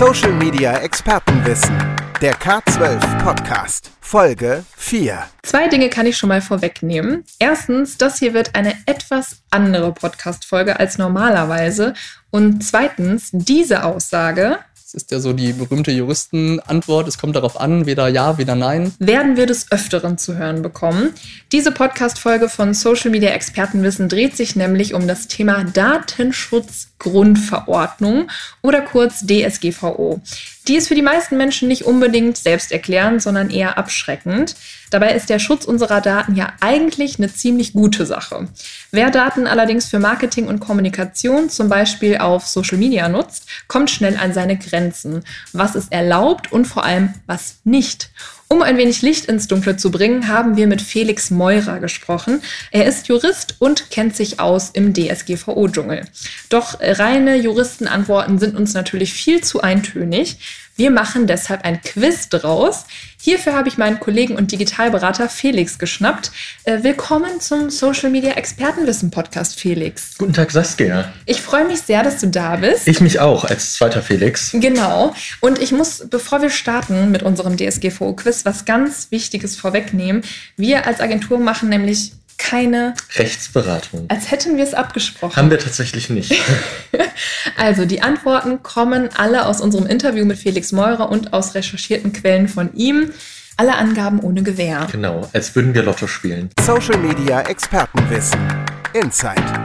Social Media Expertenwissen. Der K12 Podcast. Folge 4. Zwei Dinge kann ich schon mal vorwegnehmen. Erstens, das hier wird eine etwas andere Podcast-Folge als normalerweise. Und zweitens, diese Aussage ist ja so die berühmte Juristenantwort. Es kommt darauf an, weder ja, weder nein. Werden wir des Öfteren zu hören bekommen. Diese Podcast-Folge von Social Media Expertenwissen dreht sich nämlich um das Thema Datenschutzgrundverordnung oder kurz DSGVO. Die ist für die meisten Menschen nicht unbedingt selbsterklärend, sondern eher abschreckend. Dabei ist der Schutz unserer Daten ja eigentlich eine ziemlich gute Sache. Wer Daten allerdings für Marketing und Kommunikation zum Beispiel auf Social Media nutzt, kommt schnell an seine Grenzen. Was ist erlaubt und vor allem was nicht? Um ein wenig Licht ins Dunkle zu bringen, haben wir mit Felix Meurer gesprochen. Er ist Jurist und kennt sich aus im DSGVO-Dschungel. Doch reine Juristenantworten sind uns natürlich viel zu eintönig. Wir machen deshalb ein Quiz draus. Hierfür habe ich meinen Kollegen und Digitalberater Felix geschnappt. Äh, willkommen zum Social Media Expertenwissen Podcast, Felix. Guten Tag, Saskia. Ich freue mich sehr, dass du da bist. Ich mich auch, als zweiter Felix. Genau. Und ich muss, bevor wir starten mit unserem DSGVO-Quiz, was ganz Wichtiges vorwegnehmen. Wir als Agentur machen nämlich keine Rechtsberatung. Als hätten wir es abgesprochen. Haben wir tatsächlich nicht. also, die Antworten kommen alle aus unserem Interview mit Felix Meurer und aus recherchierten Quellen von ihm. Alle Angaben ohne Gewähr. Genau, als würden wir Lotto spielen. Social Media Expertenwissen. Insight.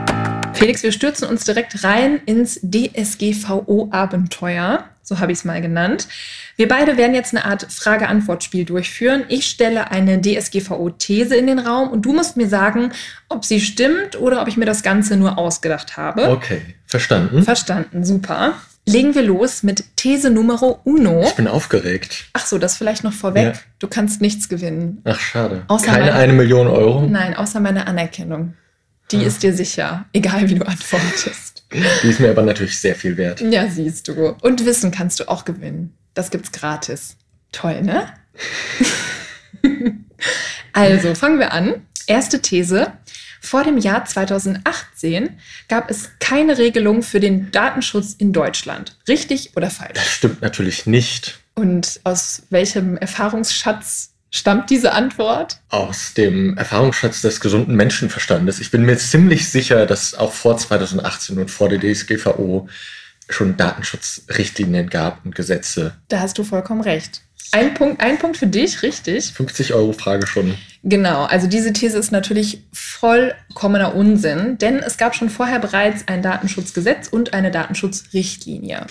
Felix, wir stürzen uns direkt rein ins DSGVO-Abenteuer. So habe ich es mal genannt. Wir beide werden jetzt eine Art Frage-Antwort-Spiel durchführen. Ich stelle eine DSGVO-These in den Raum und du musst mir sagen, ob sie stimmt oder ob ich mir das Ganze nur ausgedacht habe. Okay, verstanden. Verstanden, super. Legen wir los mit These Numero uno. Ich bin aufgeregt. Ach so, das vielleicht noch vorweg. Ja. Du kannst nichts gewinnen. Ach, schade. Außer Keine meine, eine Million Euro? Nein, außer meine Anerkennung. Die ist dir sicher, egal wie du antwortest. Die ist mir aber natürlich sehr viel wert. Ja, siehst du. Und Wissen kannst du auch gewinnen. Das gibt's gratis. Toll, ne? also, fangen wir an. Erste These. Vor dem Jahr 2018 gab es keine Regelung für den Datenschutz in Deutschland. Richtig oder falsch? Das stimmt natürlich nicht. Und aus welchem Erfahrungsschatz stammt diese Antwort? Aus dem Erfahrungsschatz des gesunden Menschenverstandes. Ich bin mir ziemlich sicher, dass auch vor 2018 und vor der DSGVO schon Datenschutzrichtlinien gab und Gesetze. Da hast du vollkommen recht. Ein Punkt, ein Punkt für dich, richtig. 50 Euro Frage schon. Genau, also diese These ist natürlich vollkommener Unsinn, denn es gab schon vorher bereits ein Datenschutzgesetz und eine Datenschutzrichtlinie.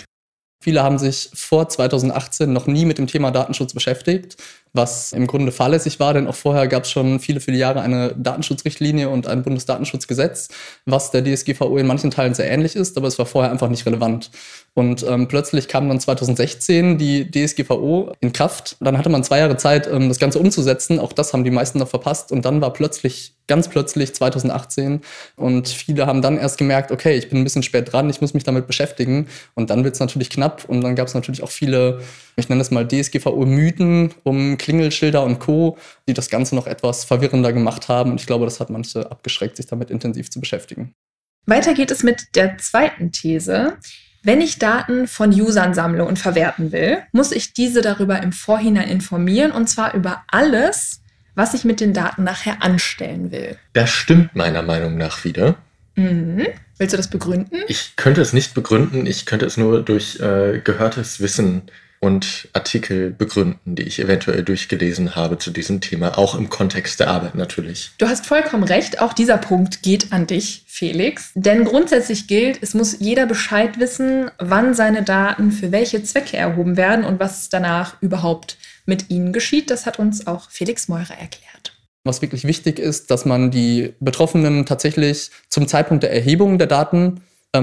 Viele haben sich vor 2018 noch nie mit dem Thema Datenschutz beschäftigt, was im Grunde fahrlässig war, denn auch vorher gab es schon viele, viele Jahre eine Datenschutzrichtlinie und ein Bundesdatenschutzgesetz, was der DSGVO in manchen Teilen sehr ähnlich ist, aber es war vorher einfach nicht relevant. Und ähm, plötzlich kam dann 2016 die DSGVO in Kraft. Dann hatte man zwei Jahre Zeit, ähm, das Ganze umzusetzen. Auch das haben die meisten noch verpasst. Und dann war plötzlich, ganz plötzlich 2018. Und viele haben dann erst gemerkt, okay, ich bin ein bisschen spät dran, ich muss mich damit beschäftigen. Und dann wird es natürlich knapp. Und dann gab es natürlich auch viele, ich nenne es mal DSGVO-Mythen um Klingelschilder und Co., die das Ganze noch etwas verwirrender gemacht haben. Und ich glaube, das hat manche abgeschreckt, sich damit intensiv zu beschäftigen. Weiter geht es mit der zweiten These. Wenn ich Daten von Usern sammle und verwerten will, muss ich diese darüber im Vorhinein informieren und zwar über alles, was ich mit den Daten nachher anstellen will. Das stimmt meiner Meinung nach wieder. Mhm. Willst du das begründen? Ich könnte es nicht begründen, ich könnte es nur durch äh, gehörtes Wissen und Artikel begründen, die ich eventuell durchgelesen habe zu diesem Thema, auch im Kontext der Arbeit natürlich. Du hast vollkommen recht, auch dieser Punkt geht an dich, Felix. Denn grundsätzlich gilt, es muss jeder Bescheid wissen, wann seine Daten für welche Zwecke erhoben werden und was danach überhaupt mit ihnen geschieht. Das hat uns auch Felix Meurer erklärt. Was wirklich wichtig ist, dass man die Betroffenen tatsächlich zum Zeitpunkt der Erhebung der Daten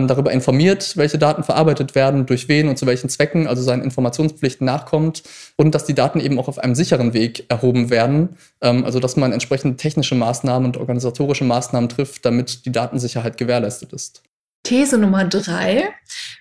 darüber informiert, welche Daten verarbeitet werden, durch wen und zu welchen Zwecken, also seinen Informationspflichten nachkommt und dass die Daten eben auch auf einem sicheren Weg erhoben werden, ähm, also dass man entsprechende technische Maßnahmen und organisatorische Maßnahmen trifft, damit die Datensicherheit gewährleistet ist. These Nummer drei.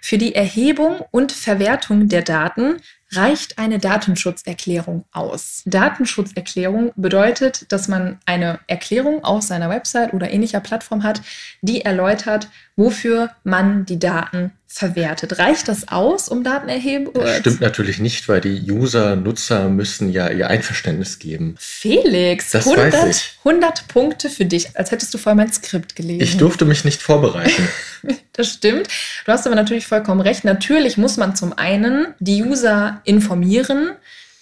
Für die Erhebung und Verwertung der Daten reicht eine Datenschutzerklärung aus? Datenschutzerklärung bedeutet, dass man eine Erklärung auf seiner Website oder ähnlicher Plattform hat, die erläutert, wofür man die Daten verwertet. Reicht das aus, um Daten erheben? Das stimmt natürlich nicht, weil die User, Nutzer müssen ja ihr Einverständnis geben. Felix, das 100, weiß ich. 100 Punkte für dich, als hättest du vorher mein Skript gelesen. Ich durfte mich nicht vorbereiten. das stimmt. Du hast aber natürlich vollkommen recht. Natürlich muss man zum einen die User informieren,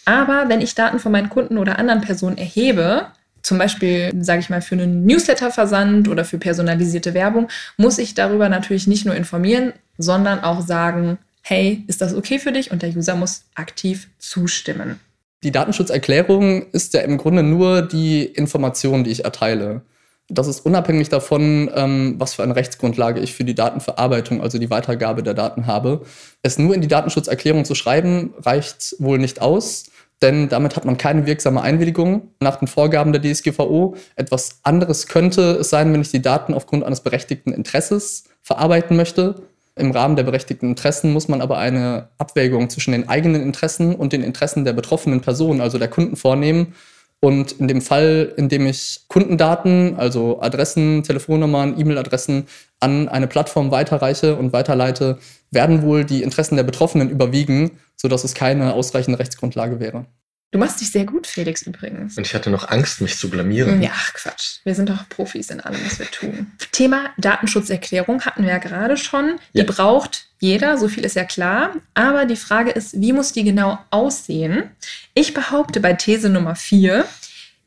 aber wenn ich Daten von meinen Kunden oder anderen Personen erhebe, zum Beispiel, sage ich mal, für einen Newsletter-Versand oder für personalisierte Werbung, muss ich darüber natürlich nicht nur informieren, sondern auch sagen, hey, ist das okay für dich? Und der User muss aktiv zustimmen. Die Datenschutzerklärung ist ja im Grunde nur die Information, die ich erteile. Das ist unabhängig davon, ähm, was für eine Rechtsgrundlage ich für die Datenverarbeitung, also die Weitergabe der Daten habe. Es nur in die Datenschutzerklärung zu schreiben, reicht wohl nicht aus denn damit hat man keine wirksame Einwilligung nach den Vorgaben der DSGVO. Etwas anderes könnte es sein, wenn ich die Daten aufgrund eines berechtigten Interesses verarbeiten möchte. Im Rahmen der berechtigten Interessen muss man aber eine Abwägung zwischen den eigenen Interessen und den Interessen der betroffenen Person, also der Kunden, vornehmen. Und in dem Fall, in dem ich Kundendaten, also Adressen, Telefonnummern, E-Mail-Adressen an eine Plattform weiterreiche und weiterleite, werden wohl die Interessen der Betroffenen überwiegen, sodass es keine ausreichende Rechtsgrundlage wäre. Du machst dich sehr gut, Felix, übrigens. Und ich hatte noch Angst, mich zu blamieren. Ja, ach Quatsch. Wir sind doch Profis in allem, was wir tun. Thema Datenschutzerklärung hatten wir ja gerade schon. Die ja. braucht jeder, so viel ist ja klar. Aber die Frage ist, wie muss die genau aussehen? Ich behaupte bei These Nummer 4,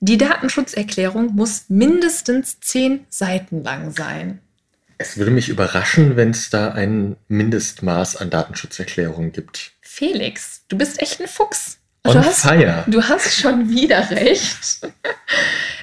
die Datenschutzerklärung muss mindestens zehn Seiten lang sein. Es würde mich überraschen, wenn es da ein Mindestmaß an Datenschutzerklärungen gibt. Felix, du bist echt ein Fuchs. On du hast, fire. Du hast schon wieder recht.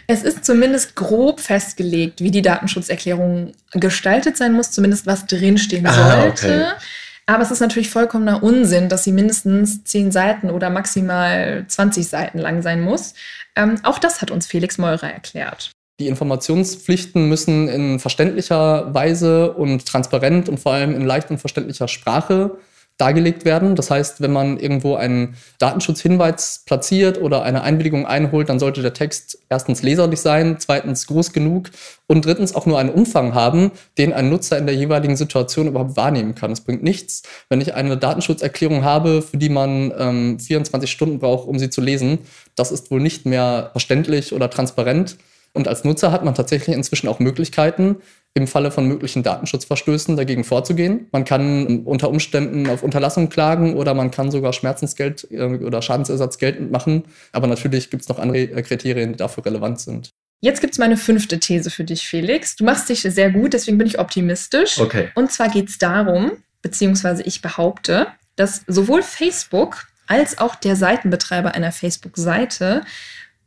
Es ist zumindest grob festgelegt, wie die Datenschutzerklärung gestaltet sein muss, zumindest was drinstehen ah, sollte. Okay. Aber es ist natürlich vollkommener Unsinn, dass sie mindestens zehn Seiten oder maximal 20 Seiten lang sein muss. Ähm, auch das hat uns Felix Meurer erklärt. Die Informationspflichten müssen in verständlicher Weise und transparent und vor allem in leicht und verständlicher Sprache dargelegt werden. Das heißt, wenn man irgendwo einen Datenschutzhinweis platziert oder eine Einwilligung einholt, dann sollte der Text erstens leserlich sein, zweitens groß genug und drittens auch nur einen Umfang haben, den ein Nutzer in der jeweiligen Situation überhaupt wahrnehmen kann. Es bringt nichts, wenn ich eine Datenschutzerklärung habe, für die man ähm, 24 Stunden braucht, um sie zu lesen. Das ist wohl nicht mehr verständlich oder transparent. Und als Nutzer hat man tatsächlich inzwischen auch Möglichkeiten, im Falle von möglichen Datenschutzverstößen dagegen vorzugehen. Man kann unter Umständen auf Unterlassung klagen oder man kann sogar Schmerzensgeld äh, oder Schadensersatz geltend machen. Aber natürlich gibt es noch andere Kriterien, die dafür relevant sind. Jetzt gibt es meine fünfte These für dich, Felix. Du machst dich sehr gut, deswegen bin ich optimistisch. Okay. Und zwar geht es darum, beziehungsweise ich behaupte, dass sowohl Facebook als auch der Seitenbetreiber einer Facebook-Seite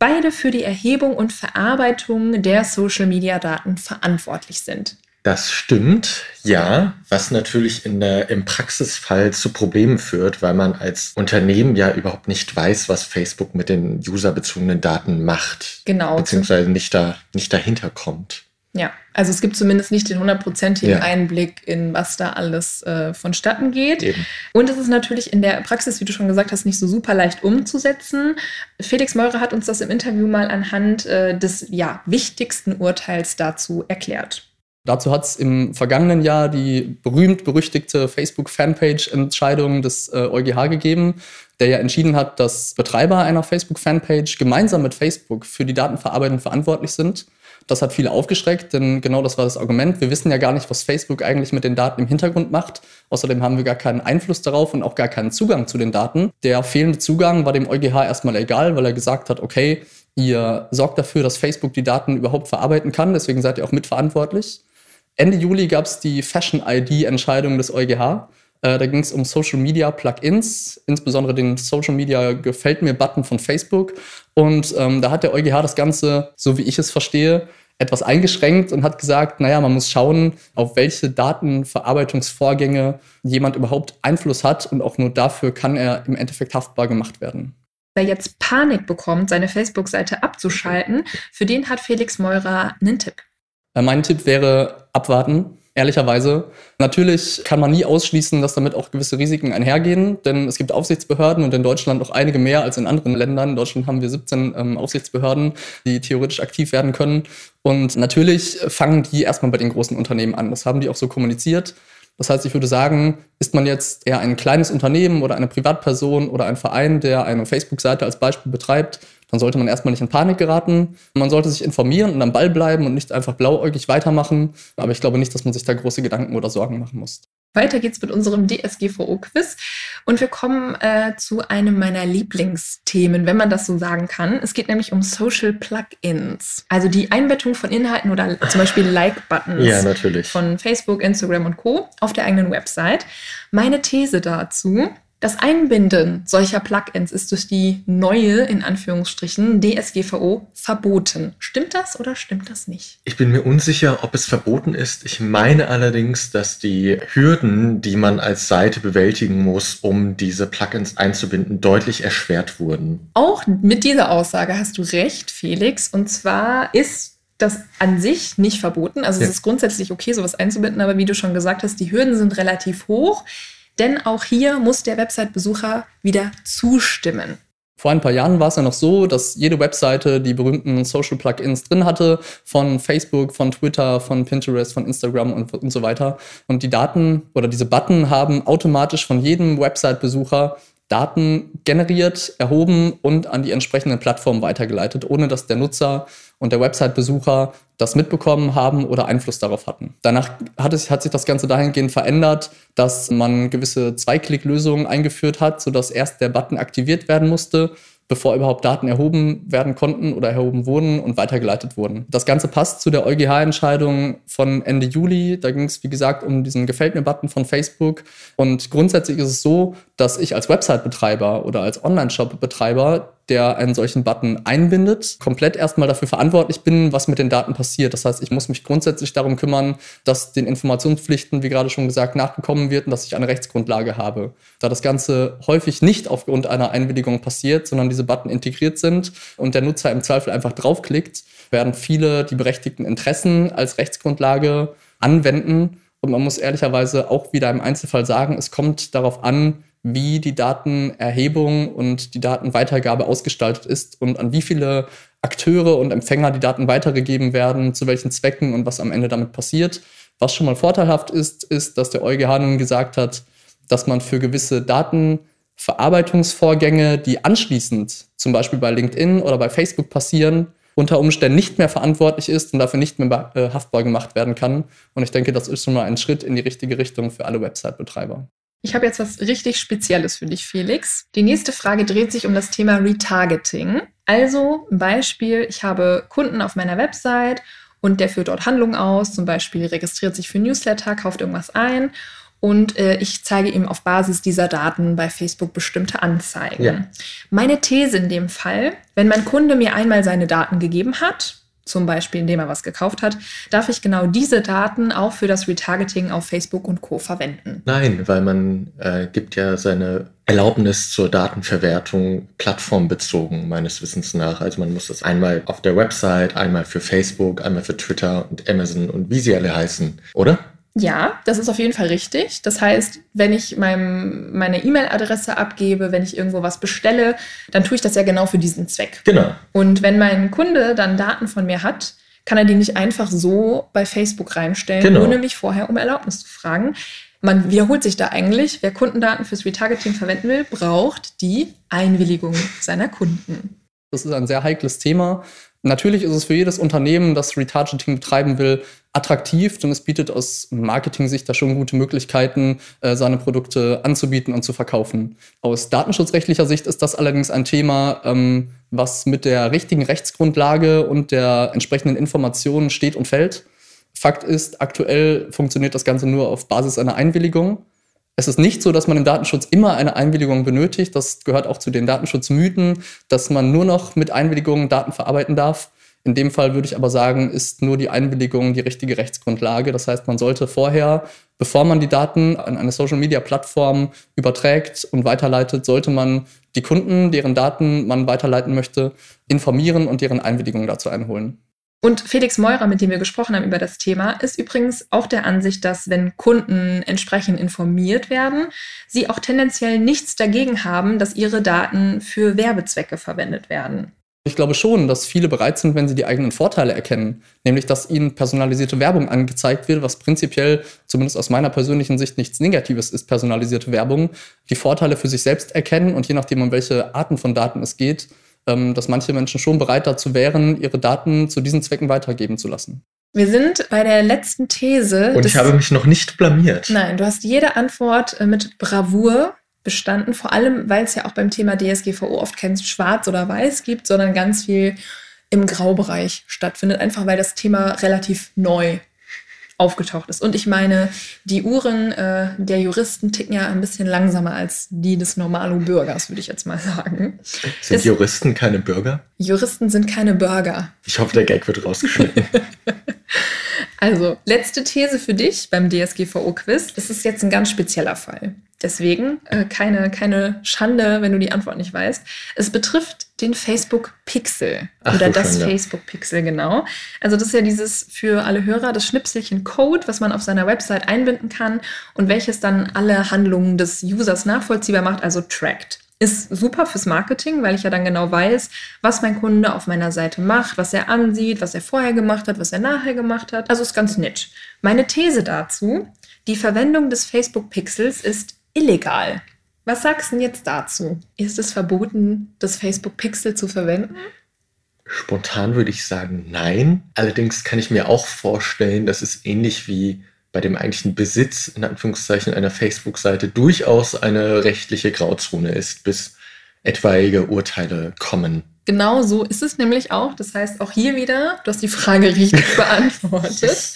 beide für die Erhebung und Verarbeitung der Social-Media-Daten verantwortlich sind. Das stimmt, ja, was natürlich in der, im Praxisfall zu Problemen führt, weil man als Unternehmen ja überhaupt nicht weiß, was Facebook mit den userbezogenen Daten macht. Genau. Beziehungsweise nicht, da, nicht dahinter kommt. Ja, also es gibt zumindest nicht den hundertprozentigen ja. Einblick in, was da alles äh, vonstatten geht. Eben. Und es ist natürlich in der Praxis, wie du schon gesagt hast, nicht so super leicht umzusetzen. Felix Meurer hat uns das im Interview mal anhand äh, des ja, wichtigsten Urteils dazu erklärt. Dazu hat es im vergangenen Jahr die berühmt-berüchtigte Facebook-Fanpage-Entscheidung des äh, EuGH gegeben, der ja entschieden hat, dass Betreiber einer Facebook-Fanpage gemeinsam mit Facebook für die Datenverarbeitung verantwortlich sind. Das hat viele aufgeschreckt, denn genau das war das Argument. Wir wissen ja gar nicht, was Facebook eigentlich mit den Daten im Hintergrund macht. Außerdem haben wir gar keinen Einfluss darauf und auch gar keinen Zugang zu den Daten. Der fehlende Zugang war dem EuGH erstmal egal, weil er gesagt hat, okay, ihr sorgt dafür, dass Facebook die Daten überhaupt verarbeiten kann, deswegen seid ihr auch mitverantwortlich. Ende Juli gab es die Fashion-ID-Entscheidung des EuGH. Äh, da ging es um Social Media Plugins, insbesondere den Social Media Gefällt mir-Button von Facebook. Und ähm, da hat der EuGH das Ganze, so wie ich es verstehe, etwas eingeschränkt und hat gesagt, naja, man muss schauen, auf welche Datenverarbeitungsvorgänge jemand überhaupt Einfluss hat und auch nur dafür kann er im Endeffekt haftbar gemacht werden. Wer jetzt Panik bekommt, seine Facebook-Seite abzuschalten, für den hat Felix Meurer einen Tipp. Äh, mein Tipp wäre abwarten ehrlicherweise. Natürlich kann man nie ausschließen, dass damit auch gewisse Risiken einhergehen, denn es gibt Aufsichtsbehörden und in Deutschland noch einige mehr als in anderen Ländern. In Deutschland haben wir 17 ähm, Aufsichtsbehörden, die theoretisch aktiv werden können. Und natürlich fangen die erstmal bei den großen Unternehmen an. Das haben die auch so kommuniziert. Das heißt, ich würde sagen, ist man jetzt eher ein kleines Unternehmen oder eine Privatperson oder ein Verein, der eine Facebook-Seite als Beispiel betreibt, dann sollte man erstmal nicht in Panik geraten. Man sollte sich informieren und am Ball bleiben und nicht einfach blauäugig weitermachen. Aber ich glaube nicht, dass man sich da große Gedanken oder Sorgen machen muss. Weiter geht's mit unserem DSGVO-Quiz und wir kommen äh, zu einem meiner Lieblingsthemen, wenn man das so sagen kann. Es geht nämlich um Social Plugins, also die Einbettung von Inhalten oder zum Beispiel Like-Buttons Ja, von Facebook, Instagram und Co. auf der eigenen Website. Meine These dazu, das Einbinden solcher Plugins ist durch die neue, in Anführungsstrichen, DSGVO verboten. Stimmt das oder stimmt das nicht? Ich bin mir unsicher, ob es verboten ist. Ich meine allerdings, dass die Hürden, die man als Seite bewältigen muss, um diese Plugins einzubinden, deutlich erschwert wurden. Auch mit dieser Aussage hast du recht, Felix. Und zwar ist das an sich nicht verboten. Also Ja. es ist grundsätzlich okay, sowas einzubinden, aber wie du schon gesagt hast, die Hürden sind relativ hoch. Denn auch hier muss der Website-Besucher wieder zustimmen. Vor ein paar Jahren war es ja noch so, dass jede Webseite die berühmten Social Plugins drin hatte, von Facebook, von Twitter, von Pinterest, von Instagram und, und so weiter. Und die Daten oder diese Button haben automatisch von jedem Website-Besucher Daten generiert, erhoben und an die entsprechenden Plattformen weitergeleitet, ohne dass der Nutzer und der Website-Besucher das mitbekommen haben oder Einfluss darauf hatten. Danach hat, es, hat sich das Ganze dahingehend verändert, dass man gewisse Zwei-Klick-Lösungen eingeführt hat, sodass erst der Button aktiviert werden musste, bevor überhaupt Daten erhoben werden konnten oder erhoben wurden und weitergeleitet wurden. Das Ganze passt zu der EuGH-Entscheidung von Ende Juli. Da ging es, wie gesagt, um diesen Gefällt mir-Button von Facebook. Und grundsätzlich ist es so, dass ich als Website-Betreiber oder als Online-Shop-Betreiber der einen solchen Button einbindet, komplett erstmal dafür verantwortlich bin, was mit den Daten passiert. Das heißt, ich muss mich grundsätzlich darum kümmern, dass den Informationspflichten, wie gerade schon gesagt, nachgekommen wird und dass ich eine Rechtsgrundlage habe. Da das Ganze häufig nicht aufgrund einer Einwilligung passiert, sondern diese Button integriert sind und der Nutzer im Zweifel einfach draufklickt, werden viele die berechtigten Interessen als Rechtsgrundlage anwenden. Und man muss ehrlicherweise auch wieder im Einzelfall sagen, es kommt darauf an, wie die Datenerhebung und die Datenweitergabe ausgestaltet ist und an wie viele Akteure und Empfänger die Daten weitergegeben werden, zu welchen Zwecken und was am Ende damit passiert. Was schon mal vorteilhaft ist, ist, dass der EuGH nun gesagt hat, dass man für gewisse Datenverarbeitungsvorgänge, die anschließend zum Beispiel bei LinkedIn oder bei Facebook passieren, unter Umständen nicht mehr verantwortlich ist und dafür nicht mehr äh, haftbar gemacht werden kann. Und ich denke, das ist schon mal ein Schritt in die richtige Richtung für alle Website-Betreiber. Ich habe jetzt was richtig Spezielles für dich, Felix. Die nächste Frage dreht sich um das Thema Retargeting. Also ein Beispiel, ich habe Kunden auf meiner Website und der führt dort Handlungen aus, zum Beispiel registriert sich für Newsletter, kauft irgendwas ein und äh, ich zeige ihm auf Basis dieser Daten bei Facebook bestimmte Anzeigen. Ja. Meine These in dem Fall, wenn mein Kunde mir einmal seine Daten gegeben hat, zum Beispiel indem er was gekauft hat, darf ich genau diese Daten auch für das Retargeting auf Facebook und Co. verwenden. Nein, weil man äh, gibt ja seine Erlaubnis zur Datenverwertung plattformbezogen, meines Wissens nach. Also man muss das einmal auf der Website, einmal für Facebook, einmal für Twitter und Amazon und wie sie alle heißen, oder? Ja, das ist auf jeden Fall richtig. Das heißt, wenn ich meinem, meine E-Mail-Adresse abgebe, wenn ich irgendwo was bestelle, dann tue ich das ja genau für diesen Zweck. Genau. Und wenn mein Kunde dann Daten von mir hat, kann er die nicht einfach so bei Facebook reinstellen, Genau. ohne mich vorher um Erlaubnis zu fragen. Man wiederholt sich da eigentlich. Wer Kundendaten fürs Retargeting verwenden will, braucht die Einwilligung seiner Kunden. Das ist ein sehr heikles Thema. Natürlich ist es für jedes Unternehmen, das Retargeting betreiben will, attraktiv, denn es bietet aus Marketing-Sicht da schon gute Möglichkeiten, äh, seine Produkte anzubieten und zu verkaufen. Aus datenschutzrechtlicher Sicht ist das allerdings ein Thema, ähm, was mit der richtigen Rechtsgrundlage und der entsprechenden Informationen steht und fällt. Fakt ist, aktuell funktioniert das Ganze nur auf Basis einer Einwilligung. Es ist nicht so, dass man im Datenschutz immer eine Einwilligung benötigt. Das gehört auch zu den Datenschutzmythen, dass man nur noch mit Einwilligungen Daten verarbeiten darf. In dem Fall würde ich aber sagen, ist nur die Einwilligung die richtige Rechtsgrundlage. Das heißt, man sollte vorher, bevor man die Daten an eine Social-Media-Plattform überträgt und weiterleitet, sollte man die Kunden, deren Daten man weiterleiten möchte, informieren und deren Einwilligung dazu einholen. Und Felix Meurer, mit dem wir gesprochen haben über das Thema, ist übrigens auch der Ansicht, dass wenn Kunden entsprechend informiert werden, sie auch tendenziell nichts dagegen haben, dass ihre Daten für Werbezwecke verwendet werden. Ich glaube schon, dass viele bereit sind, wenn sie die eigenen Vorteile erkennen, nämlich dass ihnen personalisierte Werbung angezeigt wird, was prinzipiell, zumindest aus meiner persönlichen Sicht, nichts Negatives ist, personalisierte Werbung, die Vorteile für sich selbst erkennen und je nachdem, um welche Arten von Daten es geht, dass manche Menschen schon bereit dazu wären, ihre Daten zu diesen Zwecken weitergeben zu lassen. Wir sind bei der letzten These. Und ich habe mich noch nicht blamiert. Nein, du hast jede Antwort äh, mit Bravour bestanden, vor allem weil es ja auch beim Thema DSGVO oft kein Schwarz oder Weiß gibt, sondern ganz viel im Graubereich stattfindet, einfach weil das Thema relativ neu aufgetaucht ist. Und ich meine, die Uhren äh, der Juristen ticken ja ein bisschen langsamer als die des normalen Bürgers, würde ich jetzt mal sagen. Sind es, Juristen keine Bürger? Juristen sind keine Bürger. Ich hoffe, der Gag wird rausgeschnitten. also, letzte These für dich beim DSGVO-Quiz. Es ist jetzt ein ganz spezieller Fall. Deswegen äh, keine, keine Schande, wenn du die Antwort nicht weißt. Es betrifft den Facebook Pixel Ach, oder das Schande. Facebook Pixel, genau. Also das ist ja dieses für alle Hörer das Schnipselchen Code, was man auf seiner Website einbinden kann und welches dann alle Handlungen des Users nachvollziehbar macht, also trackt. Ist super fürs Marketing, weil ich ja dann genau weiß, was mein Kunde auf meiner Seite macht, was er ansieht, was er vorher gemacht hat, was er nachher gemacht hat. Also ist ganz nett. Meine These dazu, die Verwendung des Facebook Pixels ist illegal. Was sagst du denn jetzt dazu? Ist es verboten, das Facebook Pixel zu verwenden? Spontan würde ich sagen, nein. Allerdings kann ich mir auch vorstellen, dass es ähnlich wie bei dem eigentlichen Besitz in Anführungszeichen einer Facebook-Seite durchaus eine rechtliche Grauzone ist, bis etwaige Urteile kommen. Genau so ist es nämlich auch. Das heißt, auch hier wieder, du hast die Frage richtig beantwortet.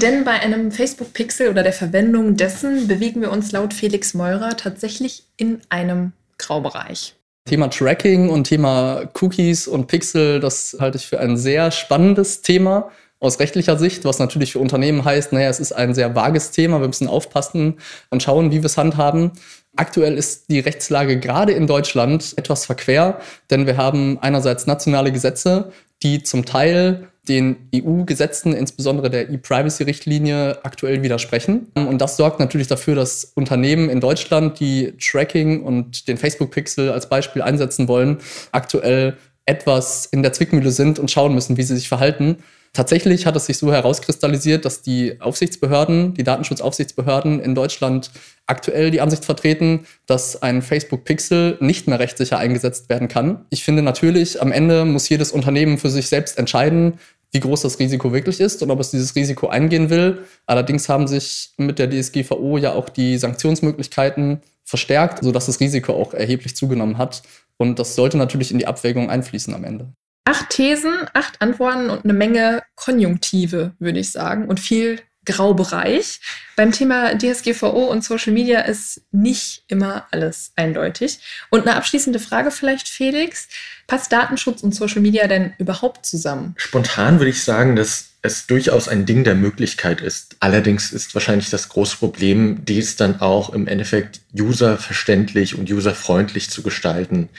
Denn bei einem Facebook-Pixel oder der Verwendung dessen bewegen wir uns laut Felix Meurer tatsächlich in einem Graubereich. Thema Tracking und Thema Cookies und Pixel, das halte ich für ein sehr spannendes Thema aus rechtlicher Sicht, was natürlich für Unternehmen heißt, naja, es ist ein sehr vages Thema, wir müssen aufpassen und schauen, wie wir es handhaben. Aktuell ist die Rechtslage gerade in Deutschland etwas verquer, denn wir haben einerseits nationale Gesetze, die zum Teil den EU-Gesetzen, insbesondere der E-Privacy-Richtlinie, aktuell widersprechen. Und das sorgt natürlich dafür, dass Unternehmen in Deutschland, die Tracking und den Facebook-Pixel als Beispiel einsetzen wollen, aktuell etwas in der Zwickmühle sind und schauen müssen, wie sie sich verhalten. Tatsächlich hat es sich so herauskristallisiert, dass die Aufsichtsbehörden, die Datenschutzaufsichtsbehörden in Deutschland aktuell die Ansicht vertreten, dass ein Facebook Pixel nicht mehr rechtssicher eingesetzt werden kann. Ich finde natürlich, am Ende muss jedes Unternehmen für sich selbst entscheiden, wie groß das Risiko wirklich ist und ob es dieses Risiko eingehen will. Allerdings haben sich mit der DSGVO ja auch die Sanktionsmöglichkeiten verstärkt, sodass das Risiko auch erheblich zugenommen hat. Und das sollte natürlich in die Abwägung einfließen am Ende. Acht Thesen, acht Antworten und eine Menge Konjunktive, würde ich sagen, und viel Graubereich. Beim Thema DSGVO und Social Media ist nicht immer alles eindeutig. Und eine abschließende Frage vielleicht, Felix. Passt Datenschutz und Social Media denn überhaupt zusammen? Spontan würde ich sagen, dass es durchaus ein Ding der Möglichkeit ist. Allerdings ist wahrscheinlich das große Problem, dies dann auch im Endeffekt userverständlich und userfreundlich zu gestalten.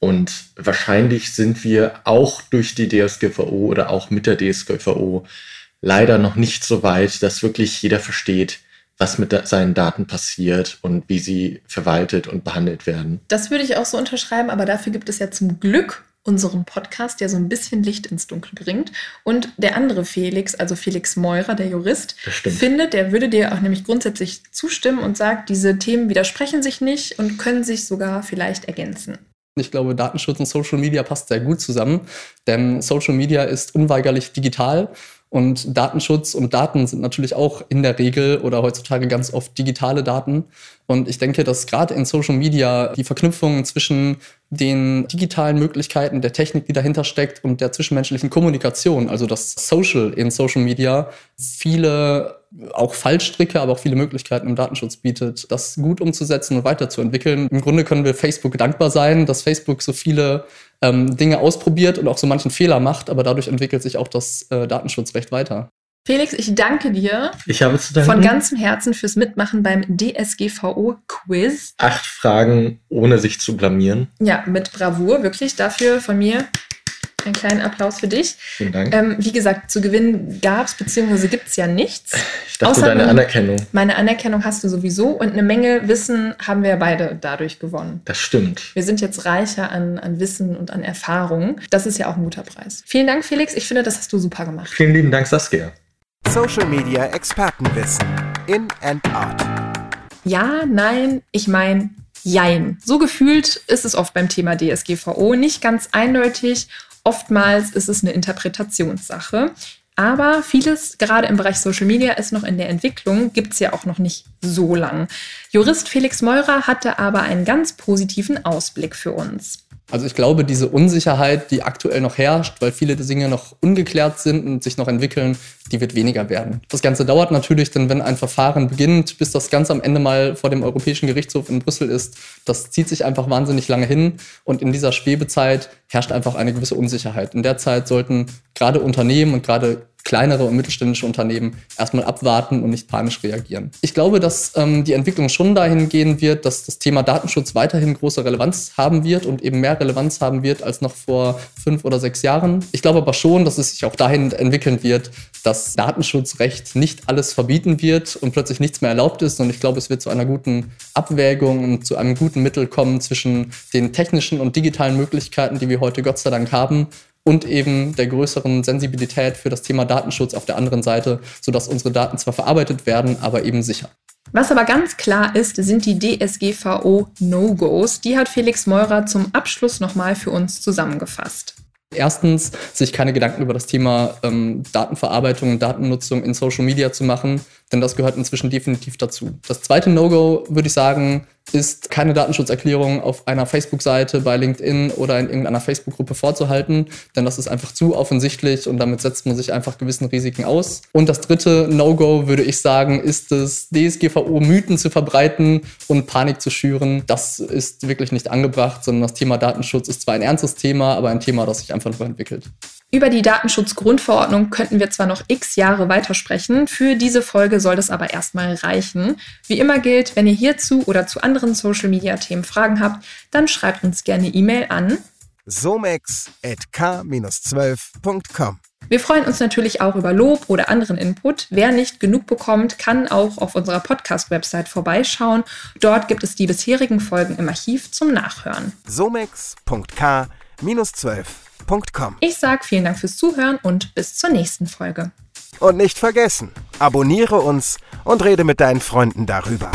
Und wahrscheinlich sind wir auch durch die DSGVO oder auch mit der DSGVO leider noch nicht so weit, dass wirklich jeder versteht, was mit seinen Daten passiert und wie sie verwaltet und behandelt werden. Das würde ich auch so unterschreiben, aber dafür gibt es ja zum Glück unseren Podcast, der so ein bisschen Licht ins Dunkel bringt. Und der andere Felix, also Felix Meurer, der Jurist, findet, der würde dir auch nämlich grundsätzlich zustimmen und sagt, diese Themen widersprechen sich nicht und können sich sogar vielleicht ergänzen. Ich glaube, Datenschutz und Social Media passt sehr gut zusammen, denn Social Media ist unweigerlich digital und Datenschutz und Daten sind natürlich auch in der Regel oder heutzutage ganz oft digitale Daten. Und ich denke, dass gerade in Social Media die Verknüpfung zwischen den digitalen Möglichkeiten der Technik, die dahinter steckt und der zwischenmenschlichen Kommunikation, also das Social in Social Media, viele auch Fallstricke, aber auch viele Möglichkeiten im Datenschutz bietet, das gut umzusetzen und weiterzuentwickeln. Im Grunde können wir Facebook dankbar sein, dass Facebook so viele ähm, Dinge ausprobiert und auch so manchen Fehler macht, aber dadurch entwickelt sich auch das äh, Datenschutzrecht weiter. Felix, ich danke dir ich habe zu danken. von ganzem Herzen fürs Mitmachen beim DSGVO-Quiz. Acht Fragen, ohne sich zu blamieren. Ja, mit Bravour, wirklich. Dafür von mir einen kleinen Applaus für dich. Vielen Dank. Ähm, wie gesagt, zu gewinnen gab es bzw. gibt es ja nichts. Ich dachte, deine eine- Anerkennung. Meine Anerkennung hast du sowieso und eine Menge Wissen haben wir beide dadurch gewonnen. Das stimmt. Wir sind jetzt reicher an, an Wissen und an Erfahrung. Das ist ja auch ein guter Preis. Vielen Dank, Felix. Ich finde, das hast du super gemacht. Vielen lieben Dank, Saskia. Social Media Expertenwissen. In and out. Ja, nein, ich meine, jein. So gefühlt ist es oft beim Thema DSGVO nicht ganz eindeutig. Oftmals ist es eine Interpretationssache. Aber vieles, gerade im Bereich Social Media, ist noch in der Entwicklung, gibt es ja auch noch nicht so lang. Jurist Felix Meurer hatte aber einen ganz positiven Ausblick für uns. Also ich glaube, diese Unsicherheit, die aktuell noch herrscht, weil viele Dinge noch ungeklärt sind und sich noch entwickeln, die wird weniger werden. Das Ganze dauert natürlich, denn wenn ein Verfahren beginnt, bis das Ganze am Ende mal vor dem Europäischen Gerichtshof in Brüssel ist, das zieht sich einfach wahnsinnig lange hin. Und in dieser Schwebezeit herrscht einfach eine gewisse Unsicherheit. In der Zeit sollten gerade Unternehmen und gerade kleinere und mittelständische Unternehmen erstmal abwarten und nicht panisch reagieren. Ich glaube, dass ähm, die Entwicklung schon dahin gehen wird, dass das Thema Datenschutz weiterhin große Relevanz haben wird und eben mehr Relevanz haben wird als noch vor fünf oder sechs Jahren. Ich glaube aber schon, dass es sich auch dahin entwickeln wird, dass Datenschutzrecht nicht alles verbieten wird und plötzlich nichts mehr erlaubt ist. Und ich glaube, es wird zu einer guten Abwägung und zu einem guten Mittel kommen zwischen den technischen und digitalen Möglichkeiten, die wir heute Gott sei Dank haben, und eben der größeren Sensibilität für das Thema Datenschutz auf der anderen Seite, sodass unsere Daten zwar verarbeitet werden, aber eben sicher. Was aber ganz klar ist, sind die DSGVO No-Gos. Die hat Felix Meurer zum Abschluss nochmal für uns zusammengefasst. Erstens, sich keine Gedanken über das Thema ähm, Datenverarbeitung und Datennutzung in Social Media zu machen, denn das gehört inzwischen definitiv dazu. Das zweite No-Go, würde ich sagen, ist keine Datenschutzerklärung auf einer Facebook-Seite, bei LinkedIn oder in irgendeiner Facebook-Gruppe vorzuhalten, denn das ist einfach zu offensichtlich und damit setzt man sich einfach gewissen Risiken aus. Und das dritte No-Go, würde ich sagen, ist es, DSGVO-Mythen zu verbreiten und Panik zu schüren. Das ist wirklich nicht angebracht, sondern das Thema Datenschutz ist zwar ein ernstes Thema, aber ein Thema, das sich einfach noch entwickelt. Über die Datenschutzgrundverordnung könnten wir zwar noch x Jahre weitersprechen, für diese Folge soll das aber erstmal reichen. Wie immer gilt, wenn ihr hierzu oder zu anderen Social-Media-Themen Fragen habt, dann schreibt uns gerne E-Mail an. somex.k-12.com. Wir freuen uns natürlich auch über Lob oder anderen Input. Wer nicht genug bekommt, kann auch auf unserer Podcast-Website vorbeischauen. Dort gibt es die bisherigen Folgen im Archiv zum Nachhören. somex.k-12.com. Ich sage vielen Dank fürs Zuhören und bis zur nächsten Folge. Und nicht vergessen, abonniere uns und rede mit deinen Freunden darüber.